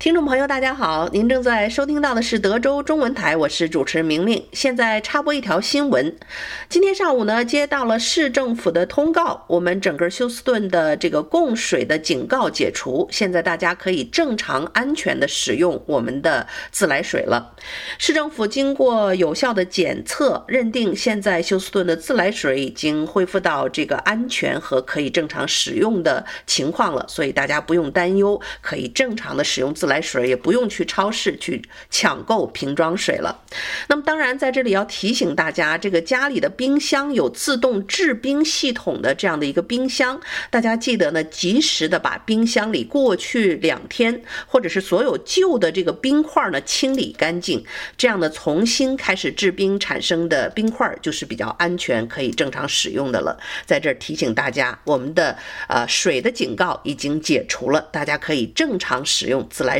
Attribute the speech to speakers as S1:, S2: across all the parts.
S1: 听众朋友，大家好，您正在收听到的是德州中文台，我是主持人明明。现在插播一条新闻，今天上午呢，接到了市政府的通告，我们整个休斯顿的这个供水的警告解除，现在大家可以正常安全的使用我们的自来水了。市政府经过有效的检测，认定现在休斯顿的自来水已经恢复到这个安全和可以正常使用的情况了，所以大家不用担忧，可以正常的使用自来水。也不用去超市去抢购瓶装水了。那么当然在这里要提醒大家，这个家里的冰箱有自动制冰系统的这样的一个冰箱，大家记得呢，及时的把冰箱里过去两天或者是所有旧的这个冰块呢清理干净，这样呢重新开始制冰产生的冰块就是比较安全，可以正常使用的了。在这儿提醒大家，我们的呃水的警告已经解除了，大家可以正常使用自来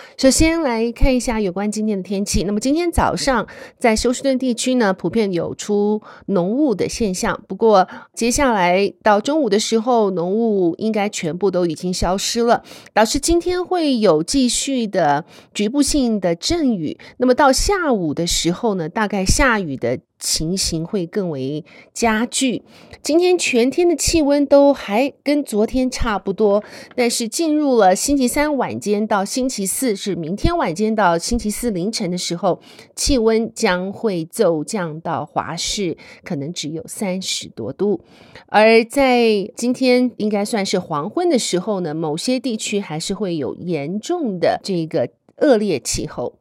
S2: 首先来看一下有关今天的天气。那么今天早上在休斯顿地区呢，普遍有出浓雾的现象。不过接下来到中午的时候，浓雾应该全部都已经消失了，导致今天会有继续的局部性的阵雨。那么到下午的时候呢，大概下雨的情形会更为加剧。今天全天的气温都还跟昨天差不多，但是进入了星期三晚间到星期四，是明天晚间到星期四凌晨的时候，气温将会骤降到华氏可能只有三十多度。而在今天应该算是黄昏的时候呢，某些地区还是会有严重的这个恶劣气候。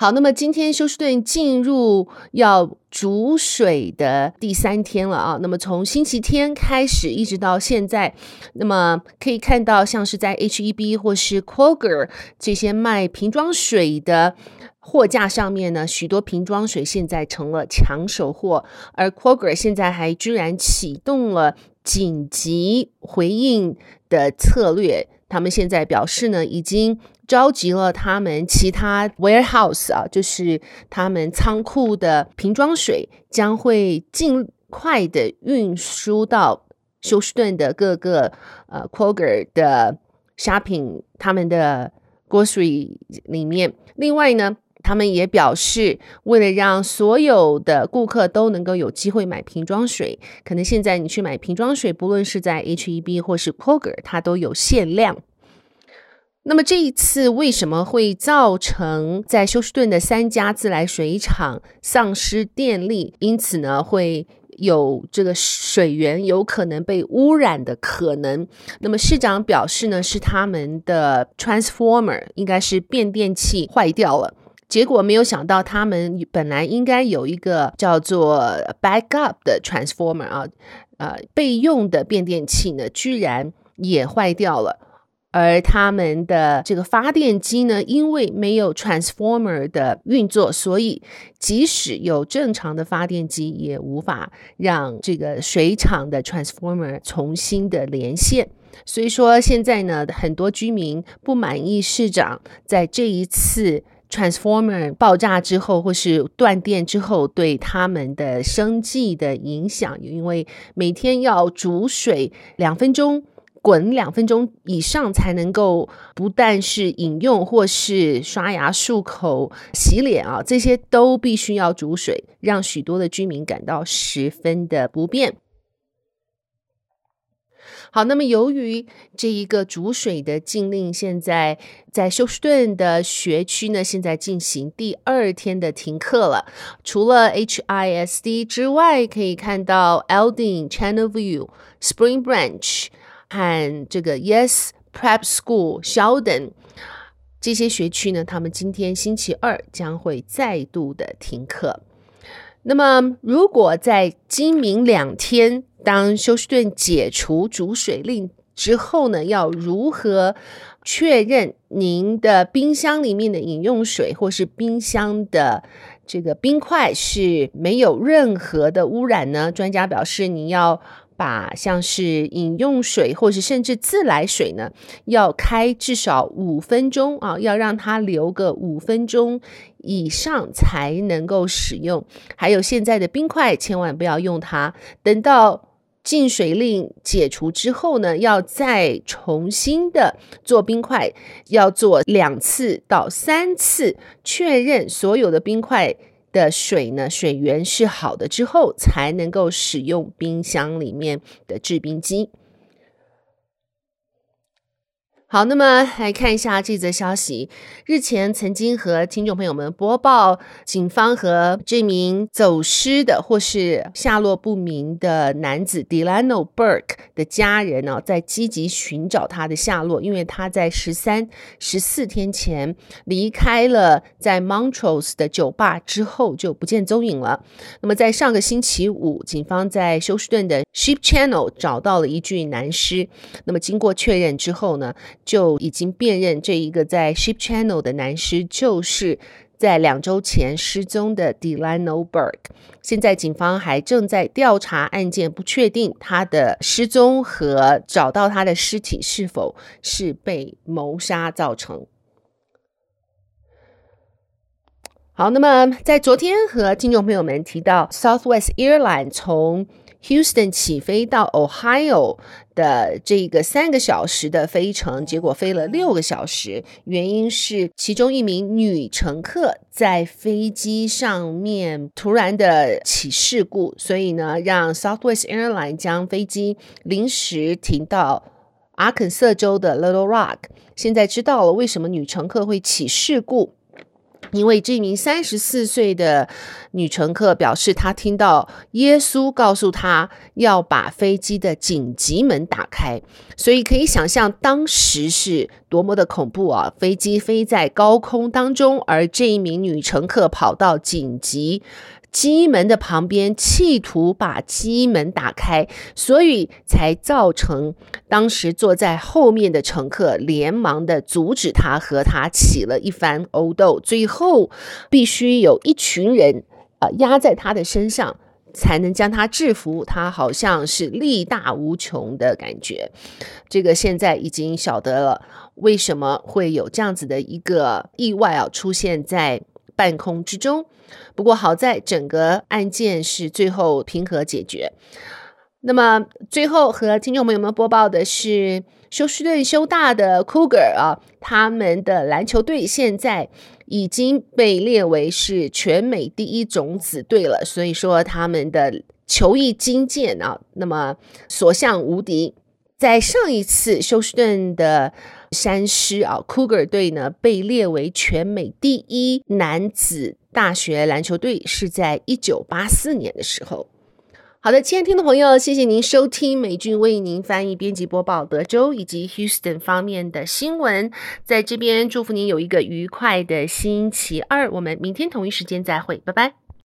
S2: 好，那么今天休斯顿进入要煮水的第三天了啊。那么从星期天开始一直到现在，那么可以看到，像是在 H-E-B 或是 Kroger 这些卖瓶装水的货架上面呢，许多瓶装水现在成了抢手货，而 koger 现在还居然启动了紧急回应的策略。他们现在表示呢，已经召集了他们其他 warehouse 啊，就是他们仓库的瓶装水，将会尽快的运输到休斯顿的各个呃 Kroger 的 shopping 他们的 grocery 里面。另外呢，他们也表示，为了让所有的顾客都能够有机会买瓶装水，可能现在你去买瓶装水，不论是在 H-E-B 或是 Kroger，它都有限量。那么这一次为什么会造成在休斯顿的三家自来水厂丧失电力，因此呢会有这个水源有可能被污染的可能？那么市长表示呢，是他们的 transformer 应该是变电器坏掉了，结果没有想到他们本来应该有一个叫做 backup 的 transformer 啊，呃备用的变电器呢，居然也坏掉了。而他们的这个发电机呢，因为没有 transformer 的运作，所以即使有正常的发电机，也无法让这个水厂的 transformer 重新的连线。所以说，现在呢，很多居民不满意市长在这一次 transformer 爆炸之后，或是断电之后，对他们的生计的影响，因为每天要煮水两分钟。滚两分钟以上才能够，不但是饮用或是刷牙、漱口、洗脸啊，这些都必须要煮水，让许多的居民感到十分的不便。好，那么由于这一个煮水的禁令，现在在休斯顿的学区呢，现在进行第二天的停课了。除了 HISD 之外，可以看到 Aldine、Channelview、Spring Branch。和这个 Yes Prep School、Sheldon 这些学区呢，他们今天星期二将会再度的停课。那么，如果在今明两天，当休斯顿解除煮水令之后呢，要如何确认您的冰箱里面的饮用水或是冰箱的这个冰块是没有任何的污染呢？专家表示，你要把像是饮用水或是甚至自来水呢，要开至少五分钟啊，要让它留个五分钟以上才能够使用。还有现在的冰块，千万不要用它，等到。禁水令解除之后呢，要再重新的做冰块，要做两次到三次，确认所有的冰块的水呢，水源是好的之后，才能够使用冰箱里面的制冰机。好，那么来看一下这则消息。日前曾经和听众朋友们播报，警方和这名走失的或是下落不明的男子 Delano Burke 的家人呢，在积极寻找他的下落，因为他在十三、十四天前离开了在 Montrose 的酒吧之后就不见踪影了。那么在上个星期五，警方在休斯顿的 Ship Channel 找到了一具男尸。那么经过确认之后呢，就已经辨认这一个在 Ship Channel 的男尸，就是在两周前失踪的 Delano Burke。现在警方还正在调查案件，不确定他的失踪和找到他的尸体是否是被谋杀造成。好，那么在昨天和听众朋友们提到，Southwest Airlines 从 Houston 起飞到 Ohio 的这个三个小时的飞程，结果飞了六个小时，原因是其中一名女乘客在飞机上面突然的起事故，所以呢，让 Southwest Airline 将飞机临时停到阿肯色州的 Little Rock。现在知道了为什么女乘客会起事故。因为这名三十四岁的女乘客表示，她听到耶稣告诉她要把飞机的紧急门打开，所以可以想象当时是多么的恐怖啊！飞机飞在高空当中，而这一名女乘客跑到紧急。机门的旁边，企图把机门打开，所以才造成当时坐在后面的乘客连忙的阻止他，和他起了一番殴斗。最后，必须有一群人啊、压在他的身上，才能将他制服。他好像是力大无穷的感觉。这个现在已经晓得了，为什么会有这样子的一个意外啊出现在半空之中。不过好在整个案件是最后平和解决。那么最后和听众朋友们播报的是，休斯顿休大的 Cougar 啊，他们的篮球队现在已经被列为是全美第一种子队了。所以说他们的球艺精健啊，那么所向无敌。在上一次休斯顿的山狮啊，Cougar 队呢被列为全美第一男子。大学篮球队是在一九八四年的时候。好的，亲爱听众朋友，谢谢您收听美俊为您翻译、编辑、播报德州以及 Houston 方面的新闻。在这边祝福您有一个愉快的星期二。我们明天同一时间再会，拜拜。